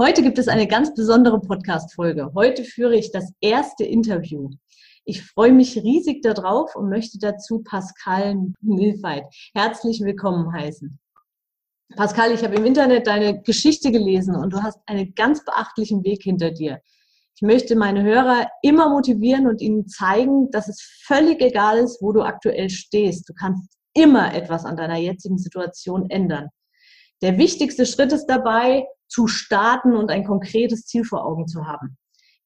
Heute gibt es eine ganz besondere Podcast-Folge. Heute führe ich das erste Interview. Ich freue mich riesig darauf und möchte dazu Pascal Milfeit herzlich willkommen heißen. Pascal, ich habe im Internet deine Geschichte gelesen und du hast einen ganz beachtlichen Weg hinter dir. Ich möchte meine Hörer immer motivieren und ihnen zeigen, dass es völlig egal ist, wo du aktuell stehst. Du kannst immer etwas an deiner jetzigen Situation ändern. Der wichtigste Schritt ist dabei, zu starten und ein konkretes Ziel vor Augen zu haben.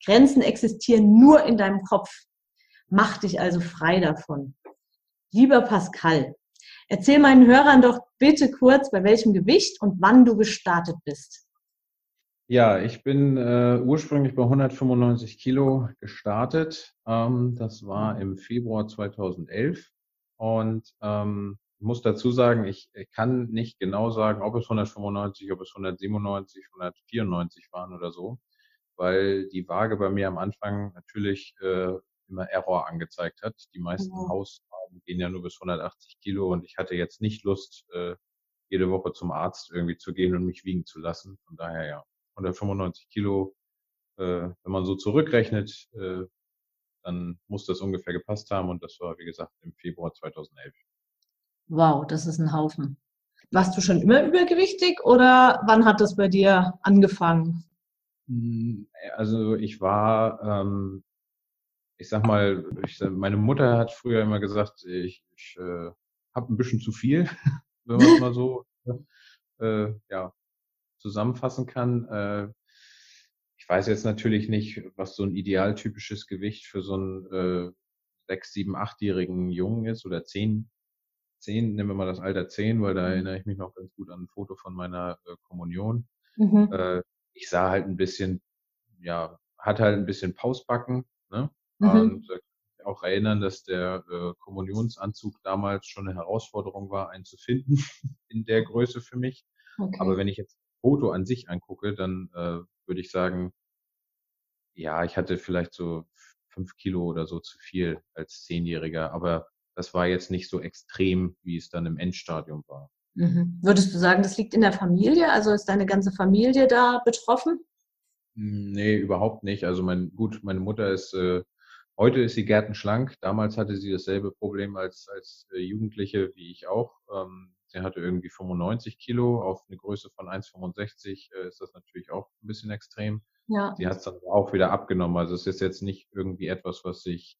Grenzen existieren nur in deinem Kopf. Mach dich also frei davon. Lieber Pascal, erzähl meinen Hörern doch bitte kurz, bei welchem Gewicht und wann du gestartet bist. Ja, ich bin äh, ursprünglich bei 195 Kilo gestartet. Ähm, das war im Februar 2011 und ähm, muss dazu sagen, ich, ich kann nicht genau sagen, ob es 195, ob es 197, 194 waren oder so, weil die Waage bei mir am Anfang natürlich äh, immer Error angezeigt hat. Die meisten ja. Hauswagen gehen ja nur bis 180 Kilo und ich hatte jetzt nicht Lust, äh, jede Woche zum Arzt irgendwie zu gehen und mich wiegen zu lassen. Von daher ja, 195 Kilo, äh, wenn man so zurückrechnet, äh, dann muss das ungefähr gepasst haben und das war, wie gesagt, im Februar 2011. Wow, das ist ein Haufen. Warst du schon immer übergewichtig oder wann hat das bei dir angefangen? Hm, also ich war, ähm, ich sag mal, ich, meine Mutter hat früher immer gesagt, ich, ich äh, habe ein bisschen zu viel, wenn man es mal so äh, ja, zusammenfassen kann. Äh, ich weiß jetzt natürlich nicht, was so ein idealtypisches Gewicht für so einen äh, sechs, sieben, achtjährigen Jungen ist oder zehn, zehn, nehmen wir mal das Alter zehn, weil da mhm. erinnere ich mich noch ganz gut an ein Foto von meiner äh, Kommunion. Mhm. Äh, ich sah halt ein bisschen, ja, hat halt ein bisschen Pausbacken, ne? Mhm. Und äh, auch erinnern, dass der äh, Kommunionsanzug damals schon eine Herausforderung war, einen zu finden in der Größe für mich. Okay. Aber wenn ich jetzt ein Foto an sich angucke, dann äh, würde ich sagen, ja, ich hatte vielleicht so fünf Kilo oder so zu viel als Zehnjähriger, aber das war jetzt nicht so extrem, wie es dann im Endstadium war. Mhm. Würdest du sagen, das liegt in der Familie? Also ist deine ganze Familie da betroffen? Hm, nee, überhaupt nicht. Also mein, gut, meine Mutter ist, äh, heute ist sie gärtenschlank. Damals hatte sie dasselbe Problem als, als äh, Jugendliche wie ich auch. Ähm, sie hatte irgendwie 95 Kilo. Auf eine Größe von 1,65 äh, ist das natürlich auch ein bisschen extrem. Ja. Sie hat es dann auch wieder abgenommen. Also es ist jetzt nicht irgendwie etwas, was sich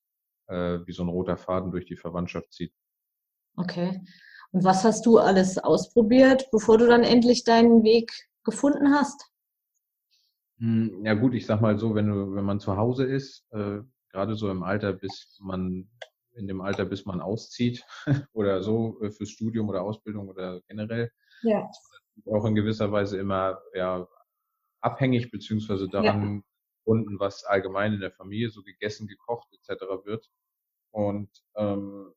äh, wie so ein roter Faden durch die Verwandtschaft zieht. Okay. Und was hast du alles ausprobiert, bevor du dann endlich deinen Weg gefunden hast? Hm, ja gut, ich sag mal so, wenn du, wenn man zu Hause ist, äh, gerade so im Alter, bis man in dem Alter, bis man auszieht oder so äh, fürs Studium oder Ausbildung oder generell, ja. auch in gewisser Weise immer ja abhängig beziehungsweise daran gebunden, was allgemein in der Familie so gegessen, gekocht etc. wird. Und ähm,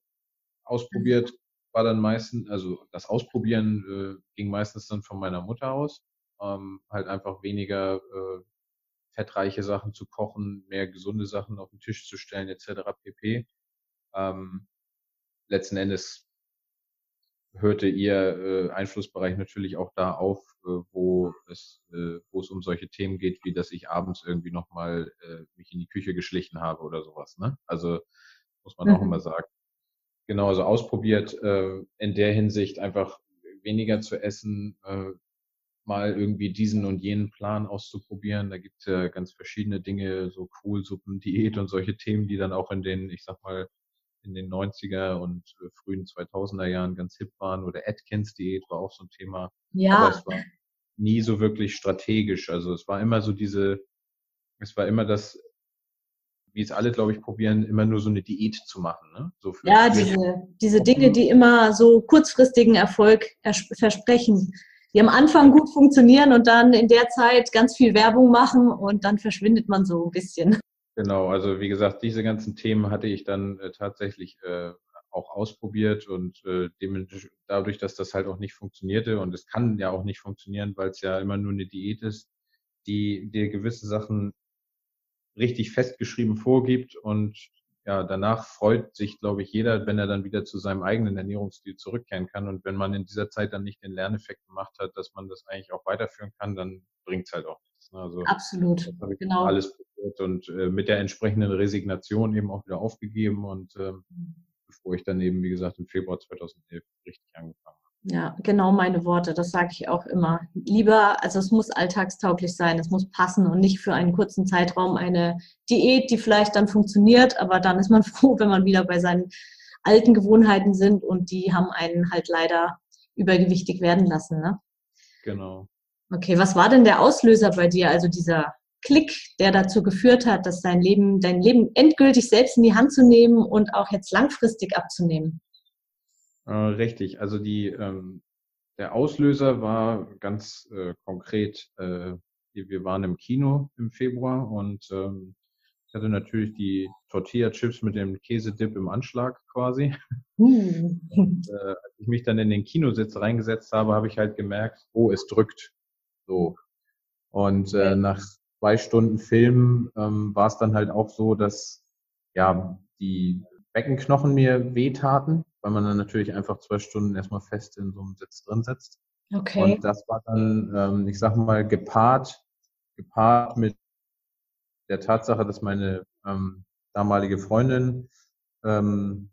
ausprobiert war dann meistens, also das Ausprobieren äh, ging meistens dann von meiner Mutter aus. Ähm, halt einfach weniger äh, fettreiche Sachen zu kochen, mehr gesunde Sachen auf den Tisch zu stellen, etc. pp. Ähm, letzten Endes hörte ihr äh, Einflussbereich natürlich auch da auf, äh, wo es äh, wo es um solche Themen geht, wie dass ich abends irgendwie nochmal äh, mich in die Küche geschlichen habe oder sowas. Ne? Also muss man mhm. auch immer sagen. Genau, also ausprobiert äh, in der Hinsicht einfach weniger zu essen, äh, mal irgendwie diesen und jenen Plan auszuprobieren. Da gibt es ja ganz verschiedene Dinge, so Kohlsuppen, Diät und solche Themen, die dann auch in den, ich sag mal, in den 90er und äh, frühen 2000er Jahren ganz hip waren. Oder Atkins-Diät war auch so ein Thema. Ja. Aber es war nie so wirklich strategisch. Also es war immer so diese, es war immer das wie es alle, glaube ich, probieren, immer nur so eine Diät zu machen. Ne? So ja, diese, diese Dinge, die immer so kurzfristigen Erfolg versprechen. die am Anfang gut funktionieren und dann in der Zeit ganz viel Werbung machen und dann verschwindet man so ein bisschen. Genau, also wie gesagt, diese ganzen Themen hatte ich dann äh, tatsächlich äh, auch ausprobiert und äh, dadurch, dass das halt auch nicht funktionierte und es kann ja auch nicht funktionieren, weil es ja immer nur eine Diät ist, die dir gewisse Sachen richtig festgeschrieben vorgibt und ja, danach freut sich, glaube ich, jeder, wenn er dann wieder zu seinem eigenen Ernährungsstil zurückkehren kann. Und wenn man in dieser Zeit dann nicht den Lerneffekt gemacht hat, dass man das eigentlich auch weiterführen kann, dann bringt es halt auch nichts. Ne? Also, Absolut, genau. Alles probiert und äh, mit der entsprechenden Resignation eben auch wieder aufgegeben und ähm, bevor ich dann eben, wie gesagt, im Februar 2011 richtig angefangen habe. Ja, genau meine Worte, das sage ich auch immer. Lieber, also es muss alltagstauglich sein, es muss passen und nicht für einen kurzen Zeitraum eine Diät, die vielleicht dann funktioniert, aber dann ist man froh, wenn man wieder bei seinen alten Gewohnheiten sind und die haben einen halt leider übergewichtig werden lassen. Ne? Genau. Okay, was war denn der Auslöser bei dir? Also dieser Klick, der dazu geführt hat, dass dein Leben, dein Leben endgültig selbst in die Hand zu nehmen und auch jetzt langfristig abzunehmen? Äh, richtig, also die, ähm, der Auslöser war ganz äh, konkret, äh, wir waren im Kino im Februar und ähm, ich hatte natürlich die Tortilla-Chips mit dem Käsedip im Anschlag quasi. Uh. Und, äh, als ich mich dann in den Kinositz reingesetzt habe, habe ich halt gemerkt, oh, es drückt. So. Und äh, nach zwei Stunden Film ähm, war es dann halt auch so, dass ja die Beckenknochen mir wehtaten, weil man dann natürlich einfach zwei Stunden erstmal fest in so einem Sitz drin sitzt. Okay. Und das war dann, ähm, ich sag mal, gepaart, gepaart mit der Tatsache, dass meine ähm, damalige Freundin ähm,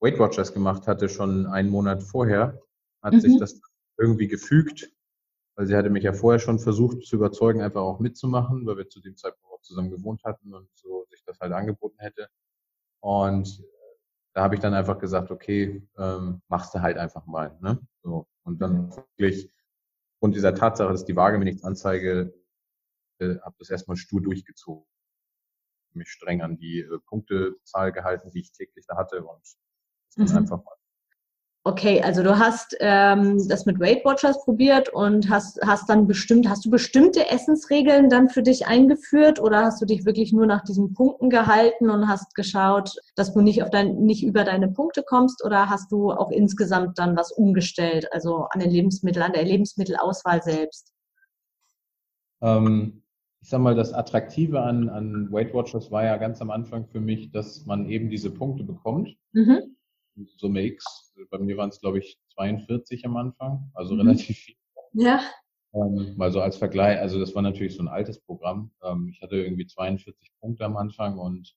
Weight Watchers gemacht hatte, schon einen Monat vorher, hat mhm. sich das irgendwie gefügt weil sie hatte mich ja vorher schon versucht zu überzeugen, einfach auch mitzumachen, weil wir zu dem Zeitpunkt auch zusammen gewohnt hatten und so sich das halt angeboten hätte. Und da habe ich dann einfach gesagt, okay, ähm, machst du halt einfach mal. Ne? So. Und dann wirklich, aufgrund dieser Tatsache, dass die Waage mir nichts anzeige, äh, habe das erstmal stur durchgezogen. Mich streng an die äh, Punktezahl gehalten, die ich täglich da hatte und das mhm. einfach mal Okay, also du hast ähm, das mit Weight Watchers probiert und hast, hast dann bestimmt, hast du bestimmte Essensregeln dann für dich eingeführt oder hast du dich wirklich nur nach diesen Punkten gehalten und hast geschaut, dass du nicht auf dein, nicht über deine Punkte kommst oder hast du auch insgesamt dann was umgestellt, also an den Lebensmitteln, an der Lebensmittelauswahl selbst? Ähm, ich sag mal, das Attraktive an, an Weight Watchers war ja ganz am Anfang für mich, dass man eben diese Punkte bekommt. Mhm Summe X. Bei mir waren es, glaube ich, 42 am Anfang, also mhm. relativ viel. Ja. Ähm, mal so als Vergleich, also das war natürlich so ein altes Programm. Ähm, ich hatte irgendwie 42 Punkte am Anfang und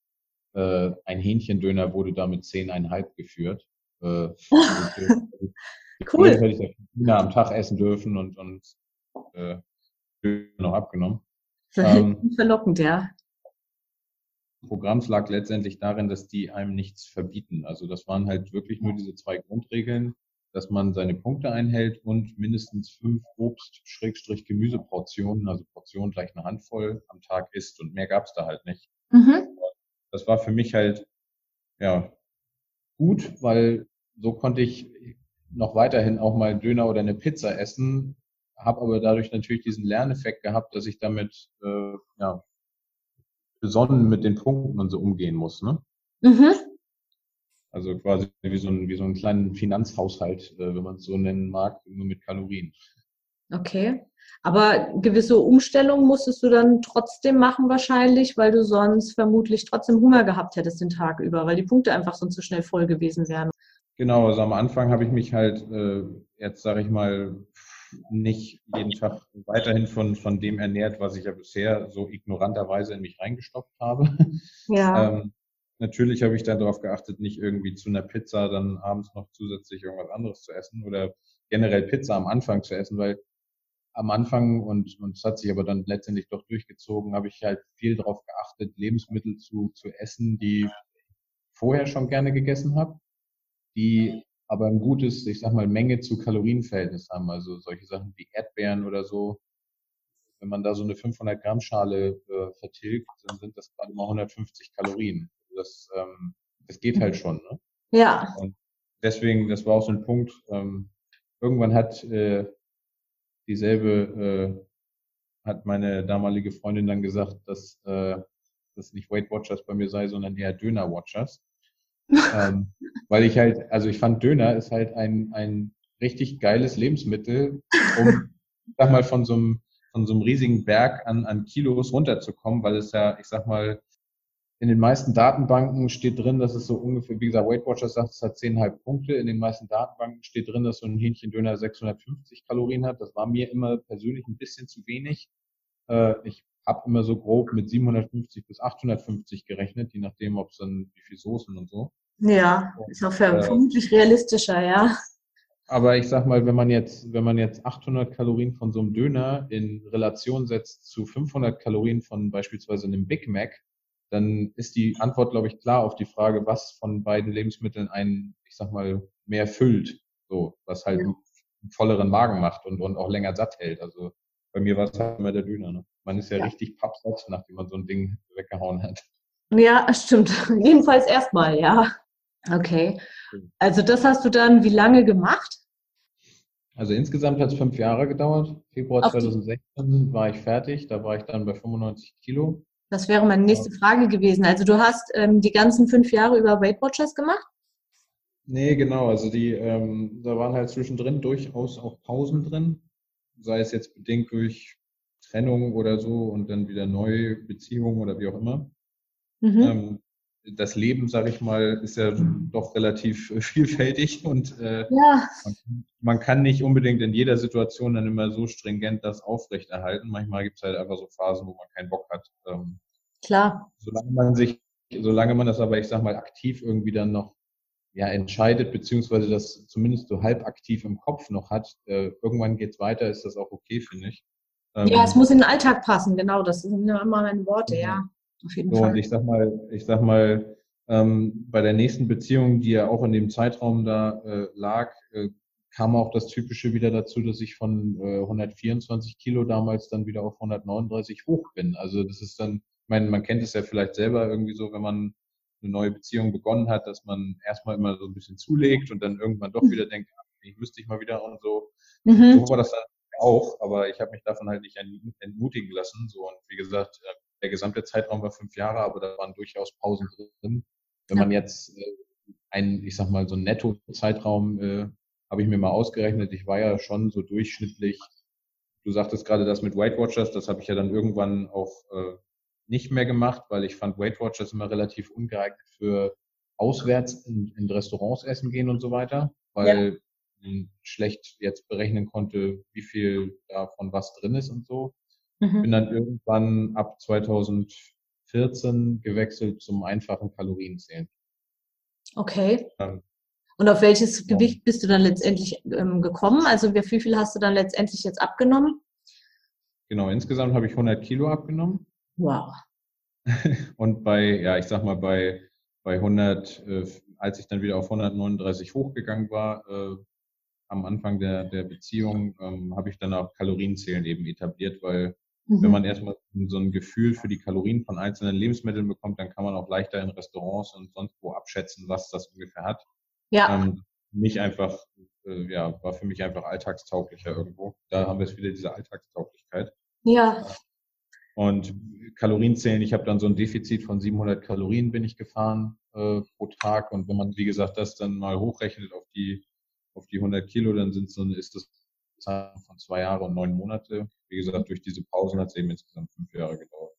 äh, ein Hähnchendöner wurde damit 10,5 geführt. Äh, cool. Hätte ich Döner am Tag essen dürfen und, und äh, noch abgenommen. Ähm, verlockend, ja. Programms lag letztendlich darin, dass die einem nichts verbieten. Also das waren halt wirklich nur diese zwei Grundregeln, dass man seine Punkte einhält und mindestens fünf Obst-Gemüseportionen, also Portionen gleich eine Handvoll am Tag isst und mehr gab's da halt nicht. Mhm. Das war für mich halt ja gut, weil so konnte ich noch weiterhin auch mal Döner oder eine Pizza essen, habe aber dadurch natürlich diesen Lerneffekt gehabt, dass ich damit äh, ja, besonnen mit den Punkten und so umgehen muss. Ne? Mhm. Also quasi wie so ein, wie so ein kleinen Finanzhaushalt, äh, wenn man es so nennen mag, nur mit Kalorien. Okay. Aber gewisse Umstellungen musstest du dann trotzdem machen wahrscheinlich, weil du sonst vermutlich trotzdem Hunger gehabt hättest den Tag über, weil die Punkte einfach sonst zu schnell voll gewesen wären. Genau, also am Anfang habe ich mich halt äh, jetzt sage ich mal nicht jeden Tag weiterhin von, von dem ernährt, was ich ja bisher so ignoranterweise in mich reingestopft habe. Ja. ähm, natürlich habe ich dann darauf geachtet, nicht irgendwie zu einer Pizza dann abends noch zusätzlich irgendwas anderes zu essen oder generell Pizza am Anfang zu essen, weil am Anfang und, und es hat sich aber dann letztendlich doch durchgezogen, habe ich halt viel darauf geachtet, Lebensmittel zu, zu essen, die ich vorher schon gerne gegessen habe, die aber ein gutes, ich sag mal, Menge zu Kalorienverhältnis haben. Also solche Sachen wie Erdbeeren oder so. Wenn man da so eine 500 Gramm Schale äh, vertilgt, dann sind das gerade mal 150 Kalorien. Das, ähm, das geht halt schon. Ne? Ja. Und deswegen, das war auch so ein Punkt. Ähm, irgendwann hat äh, dieselbe äh, hat meine damalige Freundin dann gesagt, dass äh, das nicht Weight Watchers bei mir sei, sondern eher Döner Watchers. Ähm, weil ich halt, also ich fand Döner ist halt ein, ein richtig geiles Lebensmittel, um, sag mal, von so einem, von so einem riesigen Berg an, an Kilos runterzukommen, weil es ja, ich sag mal, in den meisten Datenbanken steht drin, dass es so ungefähr, wie gesagt, Weight Watchers sagt, es hat 10,5 Punkte. In den meisten Datenbanken steht drin, dass so ein Hähnchendöner 650 Kalorien hat. Das war mir immer persönlich ein bisschen zu wenig. Äh, ich habe immer so grob mit 750 bis 850 gerechnet, je nachdem, ob es dann wie viel Soßen und so. Ja, ist auch äh, vermutlich realistischer, ja. Aber ich sag mal, wenn man jetzt, wenn man jetzt 800 Kalorien von so einem Döner in Relation setzt zu 500 Kalorien von beispielsweise einem Big Mac, dann ist die Antwort, glaube ich, klar auf die Frage, was von beiden Lebensmitteln einen, ich sag mal, mehr füllt. So, was halt einen volleren Magen macht und, und auch länger satt hält. Also bei mir war es halt immer der Döner. Ne? Man ist ja, ja. richtig pappsatt, nachdem man so ein Ding weggehauen hat. Ja, stimmt. Jedenfalls erstmal, ja. Okay. Also das hast du dann wie lange gemacht? Also insgesamt hat es fünf Jahre gedauert. Februar Auf 2016 war ich fertig. Da war ich dann bei 95 Kilo. Das wäre meine nächste Frage gewesen. Also du hast ähm, die ganzen fünf Jahre über Weight Watchers gemacht? Nee, genau. Also die, ähm, da waren halt zwischendrin durchaus auch Pausen drin. Sei es jetzt bedingt durch Trennung oder so und dann wieder neue Beziehungen oder wie auch immer. Mhm. Ähm, das Leben, sage ich mal, ist ja doch relativ vielfältig und äh, ja. man, man, kann nicht unbedingt in jeder Situation dann immer so stringent das aufrechterhalten. Manchmal gibt es halt einfach so Phasen, wo man keinen Bock hat. Ähm, Klar. Solange man sich, solange man das aber, ich sag mal, aktiv irgendwie dann noch ja, entscheidet, beziehungsweise das zumindest so halb aktiv im Kopf noch hat, äh, irgendwann geht's weiter, ist das auch okay, finde ich. Ähm, ja, es muss in den Alltag passen, genau, das sind ja immer meine Worte, ja. ja. Auf jeden so, Fall. Und ich sag mal, ich sag mal, ähm, bei der nächsten Beziehung, die ja auch in dem Zeitraum da äh, lag, äh, kam auch das Typische wieder dazu, dass ich von äh, 124 Kilo damals dann wieder auf 139 hoch bin. Also das ist dann, ich meine, man kennt es ja vielleicht selber irgendwie so, wenn man eine neue Beziehung begonnen hat, dass man erstmal immer so ein bisschen zulegt und dann irgendwann doch wieder denkt, ich müsste ich mal wieder und so. Mhm. So war das dann auch, aber ich habe mich davon halt nicht entmutigen lassen. So und wie gesagt, äh, der gesamte Zeitraum war fünf Jahre, aber da waren durchaus Pausen drin. Wenn man jetzt äh, einen, ich sag mal, so einen Netto-Zeitraum äh, habe ich mir mal ausgerechnet. Ich war ja schon so durchschnittlich. Du sagtest gerade das mit Weight Watchers, das habe ich ja dann irgendwann auch äh, nicht mehr gemacht, weil ich fand Weight Watchers immer relativ ungeeignet für auswärts in, in Restaurants essen gehen und so weiter, weil ja. Schlecht jetzt berechnen konnte, wie viel davon was drin ist und so. Mhm. Bin dann irgendwann ab 2014 gewechselt zum einfachen Kalorienzählen. Okay. Ähm, und auf welches ja. Gewicht bist du dann letztendlich ähm, gekommen? Also wie viel hast du dann letztendlich jetzt abgenommen? Genau, insgesamt habe ich 100 Kilo abgenommen. Wow. Und bei, ja, ich sag mal, bei, bei 100, äh, als ich dann wieder auf 139 hochgegangen war, äh, am Anfang der, der Beziehung, ähm, habe ich dann auch Kalorienzählen eben etabliert, weil Mhm. Wenn man erstmal so ein Gefühl für die Kalorien von einzelnen Lebensmitteln bekommt, dann kann man auch leichter in Restaurants und sonst wo abschätzen, was das ungefähr hat. Ja. Ähm, nicht einfach, äh, ja, war für mich einfach alltagstauglicher irgendwo. Da haben wir es wieder, diese Alltagstauglichkeit. Ja. Und Kalorienzählen, ich habe dann so ein Defizit von 700 Kalorien bin ich gefahren äh, pro Tag. Und wenn man, wie gesagt, das dann mal hochrechnet auf die, auf die 100 Kilo, dann sind so, ist das von zwei Jahre und neun Monate. Wie gesagt, durch diese Pausen hat es eben insgesamt fünf Jahre gedauert.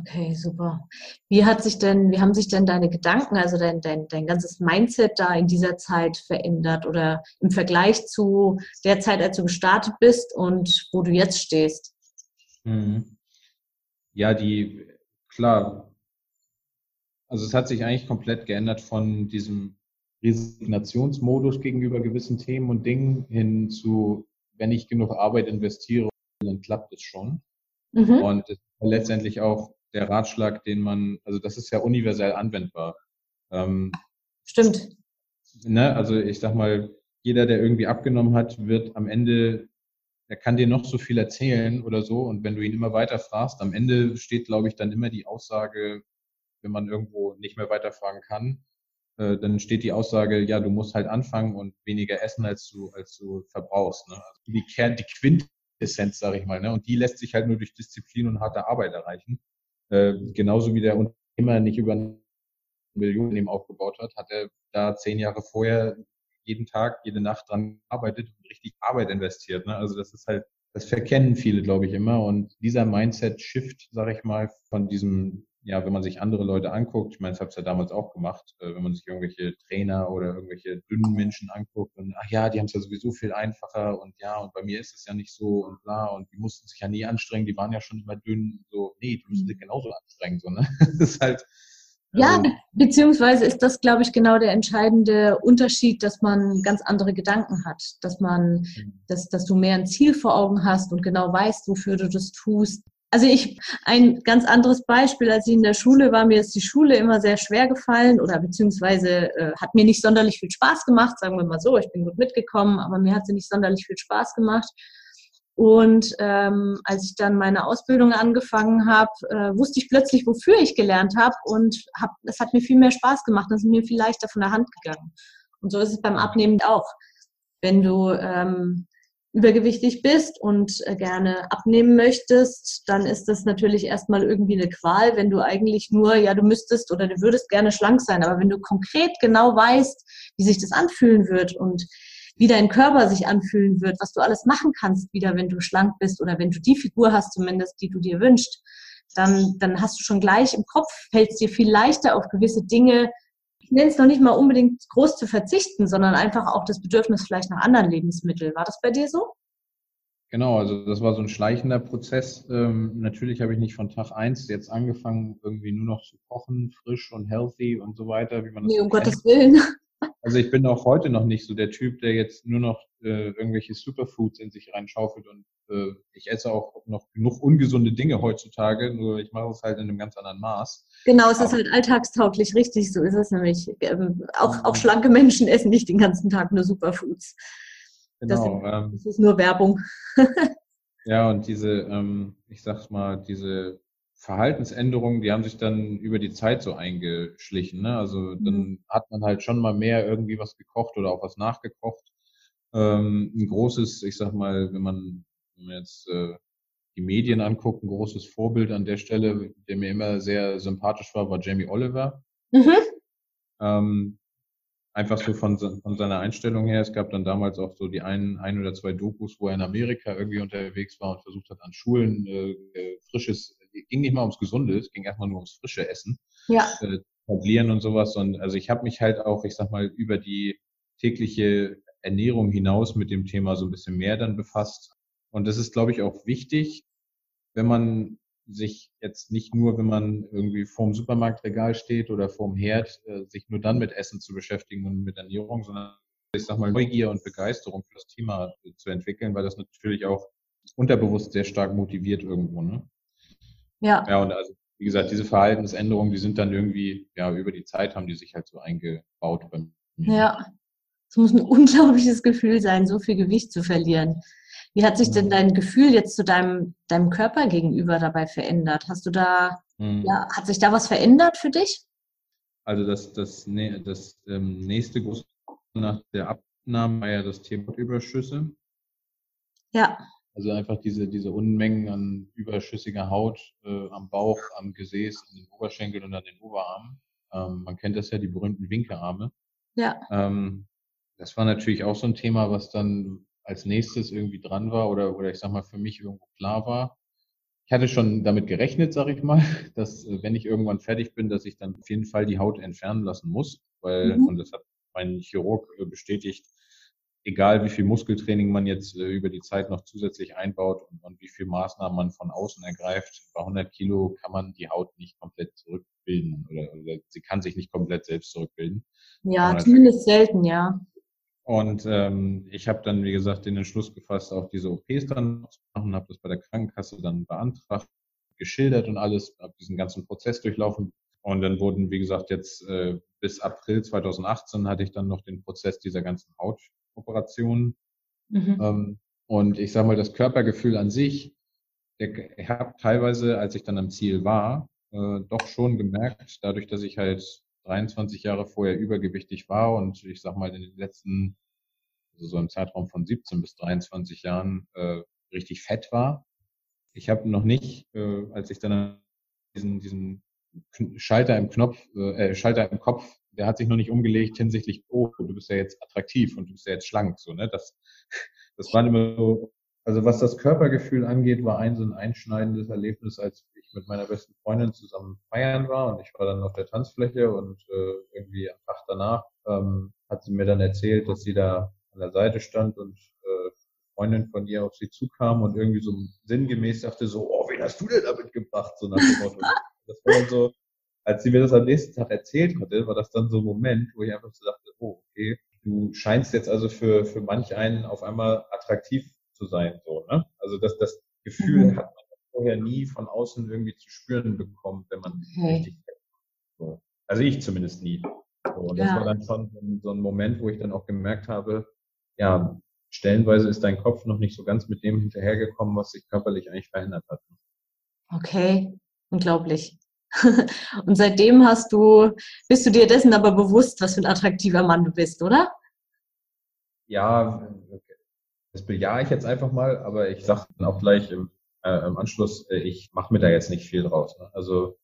Okay, super. Wie hat sich denn, wie haben sich denn deine Gedanken, also dein, dein, dein ganzes Mindset da in dieser Zeit verändert oder im Vergleich zu der Zeit, als du gestartet bist und wo du jetzt stehst? Mhm. Ja, die, klar, also es hat sich eigentlich komplett geändert von diesem Resignationsmodus gegenüber gewissen Themen und Dingen hin zu, wenn ich genug Arbeit investiere, dann klappt es schon. Mhm. Und letztendlich auch der Ratschlag, den man, also das ist ja universell anwendbar. Ähm, Stimmt. Ne, also ich sag mal, jeder, der irgendwie abgenommen hat, wird am Ende, er kann dir noch so viel erzählen oder so. Und wenn du ihn immer weiter fragst, am Ende steht, glaube ich, dann immer die Aussage, wenn man irgendwo nicht mehr weiterfragen kann, äh, dann steht die Aussage, ja, du musst halt anfangen und weniger essen, als du, als du verbrauchst. Ne? Also die, Kern, die Quint Essenz, sage ich mal. Ne? Und die lässt sich halt nur durch Disziplin und harte Arbeit erreichen. Äh, genauso wie der Unternehmer nicht über Millionen eben aufgebaut hat, hat er da zehn Jahre vorher jeden Tag, jede Nacht dran gearbeitet und richtig Arbeit investiert. Ne? Also das ist halt, das verkennen viele, glaube ich, immer. Und dieser Mindset-Shift, sage ich mal, von diesem ja, wenn man sich andere Leute anguckt, ich meine, ich habe es ja damals auch gemacht, äh, wenn man sich irgendwelche Trainer oder irgendwelche dünnen Menschen anguckt und ach ja, die haben es ja sowieso viel einfacher und ja, und bei mir ist es ja nicht so und bla und die mussten sich ja nie anstrengen, die waren ja schon immer dünn, so, nee, du musst dich genauso anstrengen, so, ne? Das ist halt. Ja, also, beziehungsweise ist das, glaube ich, genau der entscheidende Unterschied, dass man ganz andere Gedanken hat, dass man, mhm. dass, dass du mehr ein Ziel vor Augen hast und genau weißt, wofür du das tust. Also ich, ein ganz anderes Beispiel, als ich in der Schule war, mir ist die Schule immer sehr schwer gefallen oder beziehungsweise äh, hat mir nicht sonderlich viel Spaß gemacht, sagen wir mal so, ich bin gut mitgekommen, aber mir hat sie nicht sonderlich viel Spaß gemacht. Und ähm, als ich dann meine Ausbildung angefangen habe, äh, wusste ich plötzlich, wofür ich gelernt habe und hab, es hat mir viel mehr Spaß gemacht, das ist mir viel leichter von der Hand gegangen. Und so ist es beim Abnehmen auch. Wenn du ähm, übergewichtig bist und äh, gerne abnehmen möchtest, dann ist das natürlich erstmal irgendwie eine Qual, wenn du eigentlich nur, ja, du müsstest oder du würdest gerne schlank sein, aber wenn du konkret genau weißt, wie sich das anfühlen wird und wie dein Körper sich anfühlen wird, was du alles machen kannst wieder, wenn du schlank bist oder wenn du die Figur hast zumindest, die du dir wünschst, dann, dann hast du schon gleich im Kopf, fällt es dir viel leichter auf gewisse Dinge ich nenne es noch nicht mal unbedingt groß zu verzichten, sondern einfach auch das Bedürfnis vielleicht nach anderen Lebensmitteln. War das bei dir so? Genau, also das war so ein schleichender Prozess. Ähm, natürlich habe ich nicht von Tag eins jetzt angefangen, irgendwie nur noch zu kochen, frisch und healthy und so weiter, wie man das Nee, um Gottes Willen. Also ich bin auch heute noch nicht so der Typ, der jetzt nur noch äh, irgendwelche Superfoods in sich reinschaufelt und äh, ich esse auch noch genug ungesunde Dinge heutzutage, nur ich mache es halt in einem ganz anderen Maß. Genau, es ist halt alltagstauglich, richtig, so ist es nämlich. Ähm, auch, auch mhm. schlanke Menschen essen nicht den ganzen Tag nur Superfoods. Genau. Das, ähm, das ist nur Werbung. ja, und diese, ähm, ich sag's mal, diese Verhaltensänderungen, die haben sich dann über die Zeit so eingeschlichen. Ne? Also dann mhm. hat man halt schon mal mehr irgendwie was gekocht oder auch was nachgekocht. Ähm, ein großes, ich sag mal, wenn man, wenn man jetzt äh, die Medien anguckt, ein großes Vorbild an der Stelle, der mir immer sehr sympathisch war, war Jamie Oliver. Mhm. Ähm, einfach so von, von seiner Einstellung her. Es gab dann damals auch so die ein, ein oder zwei Dokus, wo er in Amerika irgendwie unterwegs war und versucht hat, an Schulen äh frisches ging nicht mal ums Gesunde, es ging erstmal nur ums frische Essen. Ja. Äh, etablieren und sowas. Und also ich habe mich halt auch, ich sag mal, über die tägliche Ernährung hinaus mit dem Thema so ein bisschen mehr dann befasst. Und das ist, glaube ich, auch wichtig, wenn man sich jetzt nicht nur, wenn man irgendwie vorm Supermarktregal steht oder vorm Herd, äh, sich nur dann mit Essen zu beschäftigen und mit Ernährung, sondern ich sag mal Neugier und Begeisterung für das Thema zu entwickeln, weil das natürlich auch unterbewusst sehr stark motiviert irgendwo. Ne? Ja. Ja, und also, wie gesagt, diese Verhaltensänderungen, die sind dann irgendwie, ja, über die Zeit haben die sich halt so eingebaut bei mir. Ja. Es muss ein unglaubliches Gefühl sein, so viel Gewicht zu verlieren. Wie hat sich denn mhm. dein Gefühl jetzt zu deinem, deinem Körper gegenüber dabei verändert? Hast du da, mhm. ja, hat sich da was verändert für dich? Also das, das, das ähm, nächste große nach der Abnahme war ja das Thema Überschüsse. Ja. Also einfach diese, diese Unmengen an überschüssiger Haut äh, am Bauch, am Gesäß, an den Oberschenkeln und an den Oberarmen. Ähm, man kennt das ja, die berühmten Winkelarme. Ja. Ähm, das war natürlich auch so ein Thema, was dann als nächstes irgendwie dran war oder, oder ich sag mal für mich irgendwo klar war. Ich hatte schon damit gerechnet, sag ich mal, dass äh, wenn ich irgendwann fertig bin, dass ich dann auf jeden Fall die Haut entfernen lassen muss, weil, mhm. und das hat mein Chirurg äh, bestätigt, egal wie viel Muskeltraining man jetzt äh, über die Zeit noch zusätzlich einbaut und, und, wie viel Maßnahmen man von außen ergreift, bei 100 Kilo kann man die Haut nicht komplett zurückbilden oder, oder sie kann sich nicht komplett selbst zurückbilden. Ja, zumindest selten, ja. Und ähm, ich habe dann, wie gesagt, den Entschluss gefasst, auch diese OPs dann zu machen, habe das bei der Krankenkasse dann beantragt, geschildert und alles, habe diesen ganzen Prozess durchlaufen. Und dann wurden, wie gesagt, jetzt äh, bis April 2018 hatte ich dann noch den Prozess dieser ganzen Haut, Operationen. Mhm. Ähm, und ich sage mal, das Körpergefühl an sich, ich habe teilweise, als ich dann am Ziel war, äh, doch schon gemerkt, dadurch, dass ich halt 23 Jahre vorher übergewichtig war und ich sag mal in den letzten, also so im Zeitraum von 17 bis 23 Jahren, äh, richtig fett war. Ich habe noch nicht, äh, als ich dann diesen, diesen Schalter im Knopf, äh, Schalter im Kopf, der hat sich noch nicht umgelegt hinsichtlich, oh, du bist ja jetzt attraktiv und du bist ja jetzt schlank, so, ne? Das, das waren immer so, also was das Körpergefühl angeht, war ein so ein einschneidendes Erlebnis, als ich mit meiner besten Freundin zusammen feiern war und ich war dann auf der Tanzfläche und äh, irgendwie am Tag danach ähm, hat sie mir dann erzählt, dass sie da an der Seite stand und äh, Freundin von ihr auf sie zukam und irgendwie so sinngemäß sagte so, oh, wen hast du denn damit gebracht? So nach dem Motto. Das war dann so, als sie mir das am nächsten Tag erzählt hatte, war das dann so ein Moment, wo ich einfach so dachte, oh, okay, du scheinst jetzt also für, für manch einen auf einmal attraktiv zu sein, so, ne? Also das, das Gefühl mhm. hat man vorher nie von außen irgendwie zu spüren bekommen, wenn man okay. richtig so. Also ich zumindest nie. So, und ja. das war dann schon so ein Moment, wo ich dann auch gemerkt habe, ja, stellenweise ist dein Kopf noch nicht so ganz mit dem hinterhergekommen, was sich körperlich eigentlich verändert hat. Okay, unglaublich. Und seitdem hast du, bist du dir dessen aber bewusst, was für ein attraktiver Mann du bist, oder? Ja, das bejahe ich jetzt einfach mal, aber ich sage dann auch gleich im, äh, im Anschluss, äh, ich mache mir da jetzt nicht viel draus. Ne? Also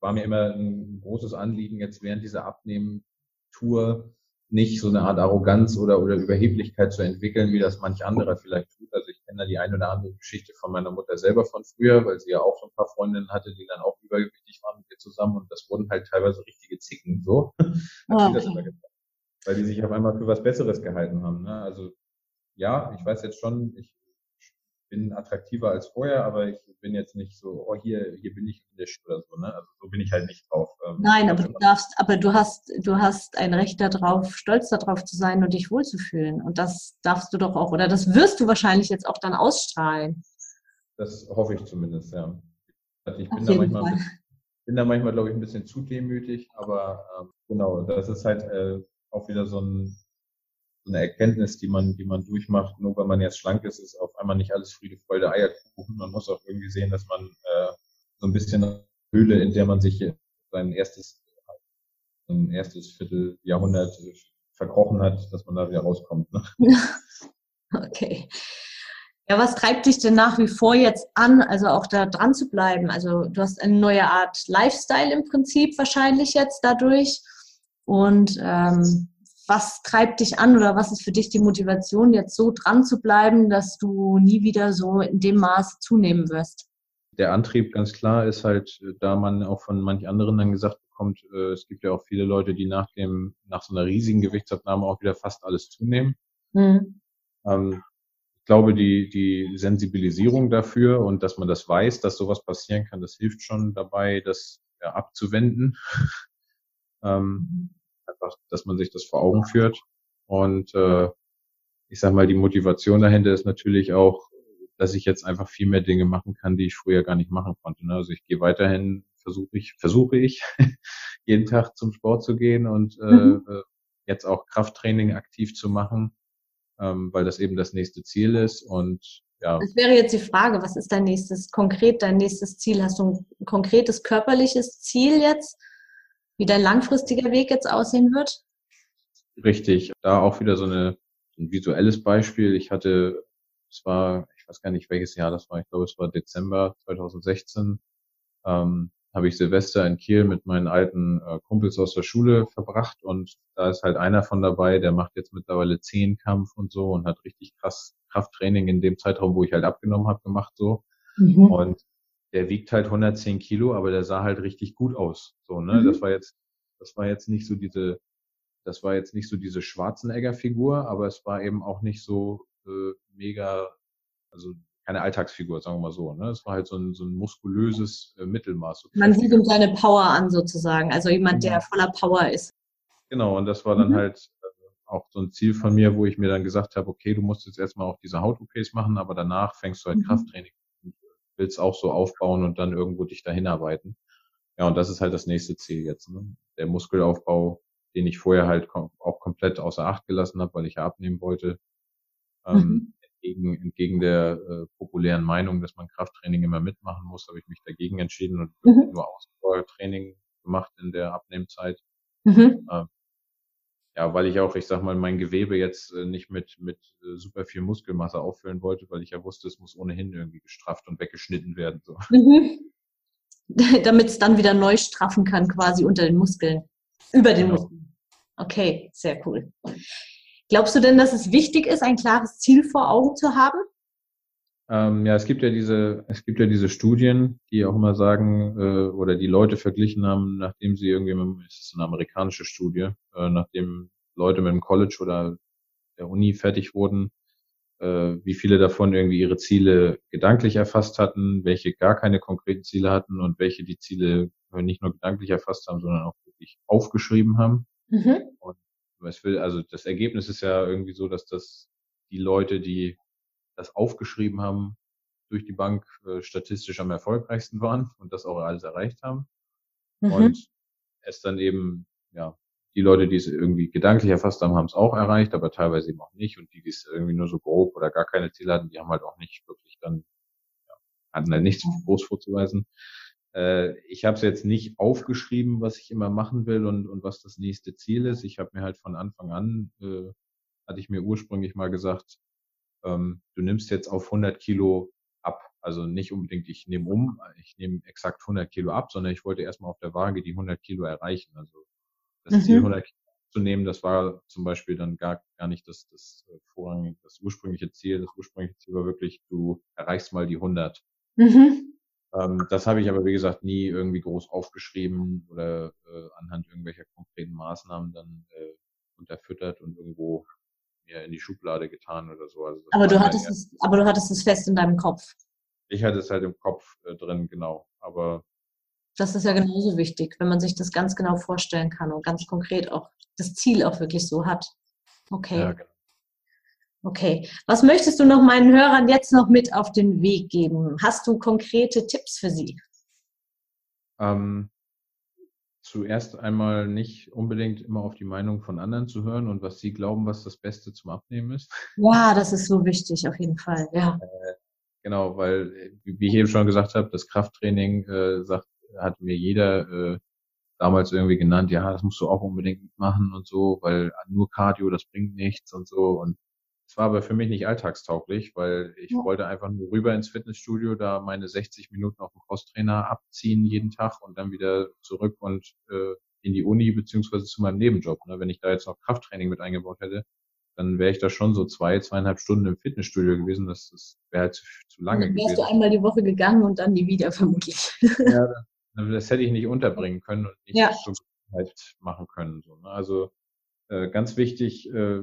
war mir immer ein großes Anliegen, jetzt während dieser Abnehmen-Tour nicht so eine Art Arroganz oder, oder Überheblichkeit zu entwickeln, wie das manch anderer vielleicht tut. Also kenne da die eine oder andere Geschichte von meiner Mutter selber von früher, weil sie ja auch so ein paar Freundinnen hatte, die dann auch übergewichtig waren mit ihr zusammen und das wurden halt teilweise richtige Zicken, so. Oh, okay. weil die sich auf einmal für was Besseres gehalten haben. Ne? Also ja, ich weiß jetzt schon, ich bin attraktiver als vorher, aber ich bin jetzt nicht so, oh hier, hier bin ich Englisch oder so, ne? Also so bin ich halt nicht drauf. Ähm, Nein, aber du darfst, aber du hast, du hast ein Recht darauf, stolz darauf zu sein und dich wohlzufühlen. Und das darfst du doch auch, oder das wirst du wahrscheinlich jetzt auch dann ausstrahlen. Das hoffe ich zumindest, ja. Ich bin da manchmal, bisschen, bin da manchmal, glaube ich, ein bisschen zu demütig, aber ähm, genau, das ist halt äh, auch wieder so ein eine Erkenntnis, die man, die man durchmacht. Nur weil man jetzt schlank ist, ist auf einmal nicht alles Friede, Freude, Eierkuchen. Man muss auch irgendwie sehen, dass man äh, so ein bisschen Höhle, in der man sich sein erstes, sein erstes Vierteljahrhundert verkrochen hat, dass man da wieder rauskommt. Ne? okay. Ja, was treibt dich denn nach wie vor jetzt an, also auch da dran zu bleiben? Also du hast eine neue Art Lifestyle im Prinzip wahrscheinlich jetzt dadurch. Und ähm, was treibt dich an oder was ist für dich die Motivation, jetzt so dran zu bleiben, dass du nie wieder so in dem Maße zunehmen wirst? Der Antrieb ganz klar ist halt, da man auch von manch anderen dann gesagt bekommt, äh, es gibt ja auch viele Leute, die nach dem, nach so einer riesigen Gewichtsabnahme auch wieder fast alles zunehmen. Mhm. Ähm, ich glaube, die, die Sensibilisierung dafür und dass man das weiß, dass sowas passieren kann, das hilft schon dabei, das ja, abzuwenden. ähm, mhm einfach, dass man sich das vor Augen führt. Und äh, ich sag mal, die Motivation dahinter ist natürlich auch, dass ich jetzt einfach viel mehr Dinge machen kann, die ich früher gar nicht machen konnte. Ne? Also ich gehe weiterhin, versuche ich, versuche ich, jeden Tag zum Sport zu gehen und äh, mhm. äh, jetzt auch Krafttraining aktiv zu machen, ähm, weil das eben das nächste Ziel ist. Und ja. Das wäre jetzt die Frage, was ist dein nächstes, konkret dein nächstes Ziel? Hast du ein konkretes körperliches Ziel jetzt? Wie dein langfristiger Weg jetzt aussehen wird? Richtig, da auch wieder so eine, ein visuelles Beispiel. Ich hatte, es war, ich weiß gar nicht welches Jahr das war, ich glaube es war Dezember 2016, ähm, habe ich Silvester in Kiel mit meinen alten äh, Kumpels aus der Schule verbracht und da ist halt einer von dabei, der macht jetzt mittlerweile Zehnkampf und so und hat richtig krass Krafttraining in dem Zeitraum, wo ich halt abgenommen habe, gemacht so. Mhm. Und der wiegt halt 110 Kilo, aber der sah halt richtig gut aus. So, ne? Mhm. Das war jetzt, das war jetzt nicht so diese, das war jetzt nicht so diese Schwarzenegger-Figur, aber es war eben auch nicht so äh, mega, also keine Alltagsfigur, sagen wir mal so. Ne? Es war halt so ein, so ein muskulöses äh, Mittelmaß. Man sieht ihm seine Power an sozusagen, also jemand, der genau. voller Power ist. Genau, und das war dann mhm. halt äh, auch so ein Ziel von mir, wo ich mir dann gesagt habe, okay, du musst jetzt erstmal auch diese Haut-OPs machen, aber danach fängst du halt mhm. Krafttraining willst auch so aufbauen und dann irgendwo dich dahin arbeiten. Ja, und das ist halt das nächste Ziel jetzt. Ne? Der Muskelaufbau, den ich vorher halt kom auch komplett außer Acht gelassen habe, weil ich ja abnehmen wollte. Ähm, mhm. entgegen, entgegen der äh, populären Meinung, dass man Krafttraining immer mitmachen muss, habe ich mich dagegen entschieden und mhm. nur Ausdauertraining gemacht in der Abnehmzeit. Mhm. Ähm, ja, weil ich auch, ich sag mal, mein Gewebe jetzt äh, nicht mit, mit äh, super viel Muskelmasse auffüllen wollte, weil ich ja wusste, es muss ohnehin irgendwie gestrafft und weggeschnitten werden. So. Mhm. Damit es dann wieder neu straffen kann, quasi unter den Muskeln. Über den genau. Muskeln. Okay, sehr cool. Glaubst du denn, dass es wichtig ist, ein klares Ziel vor Augen zu haben? Ähm, ja, es gibt ja diese, es gibt ja diese Studien, die auch immer sagen, äh, oder die Leute verglichen haben, nachdem sie irgendwie, mit, es ist eine amerikanische Studie, äh, nachdem Leute mit dem College oder der Uni fertig wurden, äh, wie viele davon irgendwie ihre Ziele gedanklich erfasst hatten, welche gar keine konkreten Ziele hatten und welche die Ziele nicht nur gedanklich erfasst haben, sondern auch wirklich aufgeschrieben haben. Mhm. Und was will, also das Ergebnis ist ja irgendwie so, dass das die Leute, die das aufgeschrieben haben, durch die Bank äh, statistisch am erfolgreichsten waren und das auch alles erreicht haben. Mhm. Und es dann eben, ja, die Leute, die es irgendwie gedanklich erfasst haben, haben es auch erreicht, aber teilweise eben auch nicht. Und die, die es irgendwie nur so grob oder gar keine Ziele hatten, die haben halt auch nicht wirklich dann, ja, hatten halt nichts mhm. groß vorzuweisen. Äh, ich habe es jetzt nicht aufgeschrieben, was ich immer machen will und, und was das nächste Ziel ist. Ich habe mir halt von Anfang an, äh, hatte ich mir ursprünglich mal gesagt, ähm, du nimmst jetzt auf 100 Kilo ab. Also nicht unbedingt, ich nehme um, ich nehme exakt 100 Kilo ab, sondern ich wollte erstmal auf der Waage die 100 Kilo erreichen. Also das mhm. Ziel 100 Kilo zu nehmen, das war zum Beispiel dann gar, gar nicht das, das äh, vorrangige, das ursprüngliche Ziel. Das ursprüngliche Ziel war wirklich, du erreichst mal die 100. Mhm. Ähm, das habe ich aber, wie gesagt, nie irgendwie groß aufgeschrieben oder äh, anhand irgendwelcher konkreten Maßnahmen dann äh, unterfüttert und irgendwo mir in die Schublade getan oder so. Also aber, du hattest es, aber du hattest es fest in deinem Kopf. Ich hatte es halt im Kopf äh, drin, genau. Aber das ist ja genauso wichtig, wenn man sich das ganz genau vorstellen kann und ganz konkret auch das Ziel auch wirklich so hat. Okay. Ja, genau. Okay. Was möchtest du noch meinen Hörern jetzt noch mit auf den Weg geben? Hast du konkrete Tipps für sie? Ähm, zuerst einmal nicht unbedingt immer auf die Meinung von anderen zu hören und was sie glauben, was das Beste zum Abnehmen ist. Ja, das ist so wichtig, auf jeden Fall, ja. Äh, genau, weil, wie ich eben schon gesagt habe, das Krafttraining äh, sagt, hat mir jeder äh, damals irgendwie genannt, ja, das musst du auch unbedingt machen und so, weil nur Cardio, das bringt nichts und so. Und es war aber für mich nicht alltagstauglich, weil ich ja. wollte einfach nur rüber ins Fitnessstudio, da meine 60 Minuten auf dem Crosstrainer abziehen jeden Tag und dann wieder zurück und äh, in die Uni beziehungsweise zu meinem Nebenjob. Ne? Wenn ich da jetzt noch Krafttraining mit eingebaut hätte, dann wäre ich da schon so zwei, zweieinhalb Stunden im Fitnessstudio gewesen. Das, das wäre halt zu, zu lange dann wärst gewesen. du einmal die Woche gegangen und dann nie wieder vermutlich. Ja, das hätte ich nicht unterbringen können und nicht ja. so halt machen können. So, ne? Also äh, ganz wichtig, äh,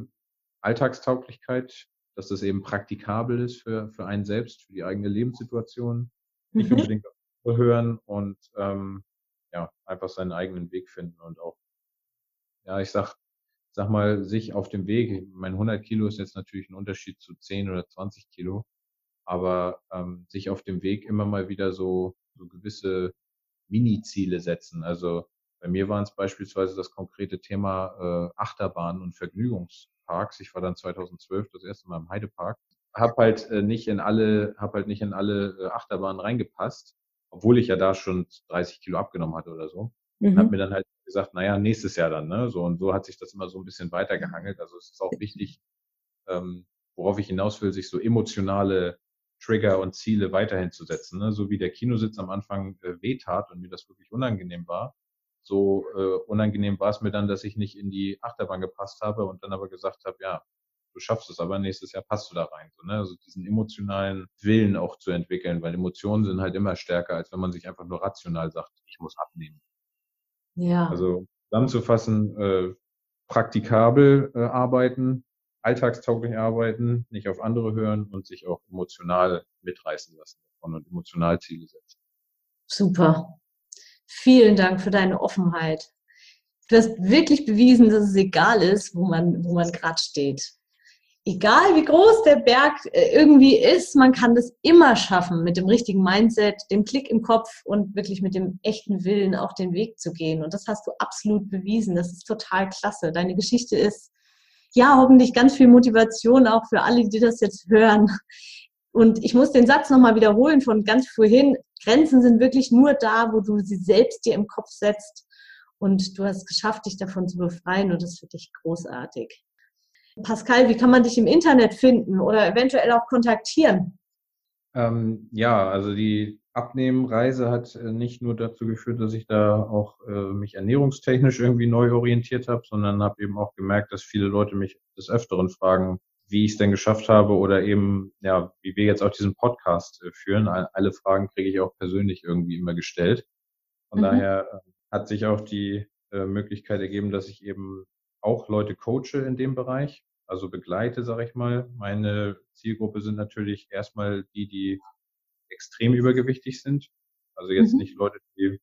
Alltagstauglichkeit, dass das eben praktikabel ist für, für einen selbst, für die eigene Lebenssituation, nicht mhm. unbedingt hören und ähm, ja, einfach seinen eigenen Weg finden und auch, ja, ich sag, sag mal, sich auf dem Weg, mein 100 Kilo ist jetzt natürlich ein Unterschied zu 10 oder 20 Kilo, aber ähm, sich auf dem Weg immer mal wieder so, so gewisse Mini-Ziele setzen. Also bei mir waren es beispielsweise das konkrete Thema äh, Achterbahn und Vergnügungs Parks. Ich war dann 2012 das erste Mal im Heidepark. Hab halt äh, nicht in alle, hab halt nicht in alle äh, Achterbahnen reingepasst, obwohl ich ja da schon 30 Kilo abgenommen hatte oder so. Mhm. Und hab mir dann halt gesagt, naja, nächstes Jahr dann, ne? So und so hat sich das immer so ein bisschen weitergehangelt. Also es ist auch wichtig, ähm, worauf ich hinaus will, sich so emotionale Trigger und Ziele weiterhin zu setzen. Ne? So wie der Kinositz am Anfang äh, wehtat und mir das wirklich unangenehm war, so äh, unangenehm war es mir dann, dass ich nicht in die Achterbahn gepasst habe und dann aber gesagt habe, ja, du schaffst es aber, nächstes Jahr passt du da rein. So, ne? Also diesen emotionalen Willen auch zu entwickeln, weil Emotionen sind halt immer stärker, als wenn man sich einfach nur rational sagt, ich muss abnehmen. Ja. Also zusammenzufassen, äh, praktikabel äh, arbeiten, alltagstauglich arbeiten, nicht auf andere hören und sich auch emotional mitreißen lassen davon und emotional Ziele setzen. Super. Vielen Dank für deine Offenheit. Du hast wirklich bewiesen, dass es egal ist, wo man, wo man gerade steht. Egal wie groß der Berg äh, irgendwie ist, man kann das immer schaffen mit dem richtigen Mindset, dem Klick im Kopf und wirklich mit dem echten Willen auch den Weg zu gehen. Und das hast du absolut bewiesen. Das ist total klasse. Deine Geschichte ist ja hoffentlich ganz viel Motivation auch für alle, die das jetzt hören. Und ich muss den Satz nochmal wiederholen von ganz vorhin. Grenzen sind wirklich nur da, wo du sie selbst dir im Kopf setzt. und du hast geschafft, dich davon zu befreien und das finde ich großartig. Pascal, wie kann man dich im Internet finden oder eventuell auch kontaktieren? Ähm, ja, also die Abnehmenreise hat äh, nicht nur dazu geführt, dass ich da auch äh, mich ernährungstechnisch irgendwie neu orientiert habe, sondern habe eben auch gemerkt, dass viele Leute mich des Öfteren fragen, wie ich es denn geschafft habe oder eben, ja, wie wir jetzt auch diesen Podcast äh, führen. Alle Fragen kriege ich auch persönlich irgendwie immer gestellt. Von mhm. daher äh, hat sich auch die äh, Möglichkeit ergeben, dass ich eben auch Leute coache in dem Bereich, also begleite, sage ich mal. Meine Zielgruppe sind natürlich erstmal die, die extrem übergewichtig sind. Also jetzt mhm. nicht Leute, die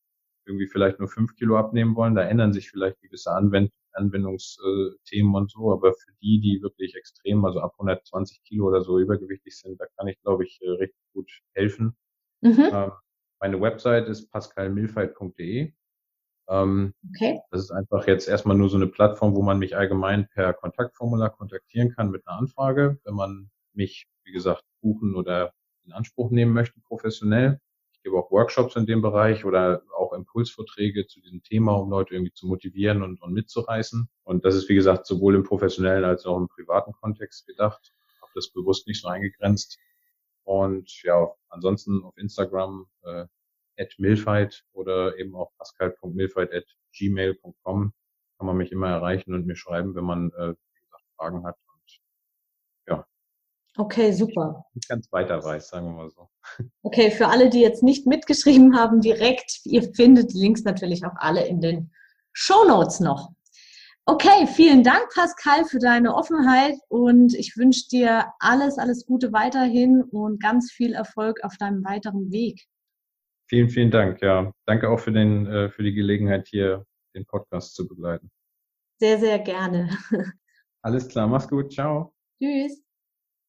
irgendwie vielleicht nur fünf Kilo abnehmen wollen. Da ändern sich vielleicht gewisse Anwend Anwendungsthemen und so. Aber für die, die wirklich extrem, also ab 120 Kilo oder so übergewichtig sind, da kann ich, glaube ich, äh, recht gut helfen. Mhm. Ähm, meine Website ist pascalmilfeit.de. Ähm, okay. Das ist einfach jetzt erstmal nur so eine Plattform, wo man mich allgemein per Kontaktformular kontaktieren kann mit einer Anfrage, wenn man mich, wie gesagt, buchen oder in Anspruch nehmen möchte, professionell. Gebe auch Workshops in dem Bereich oder auch Impulsvorträge zu diesem Thema, um Leute irgendwie zu motivieren und, und mitzureißen. Und das ist, wie gesagt, sowohl im professionellen als auch im privaten Kontext gedacht. Habe das bewusst nicht so eingegrenzt. Und ja, ansonsten auf Instagram äh, at milfight oder eben auch pascal.milfight at gmail.com kann man mich immer erreichen und mir schreiben, wenn man äh, Fragen hat. Okay, super. Nicht ganz weiter weiß, sagen wir mal so. Okay, für alle, die jetzt nicht mitgeschrieben haben, direkt, ihr findet die Links natürlich auch alle in den Show Notes noch. Okay, vielen Dank, Pascal, für deine Offenheit und ich wünsche dir alles, alles Gute weiterhin und ganz viel Erfolg auf deinem weiteren Weg. Vielen, vielen Dank. Ja, danke auch für, den, äh, für die Gelegenheit, hier den Podcast zu begleiten. Sehr, sehr gerne. Alles klar, mach's gut. Ciao. Tschüss.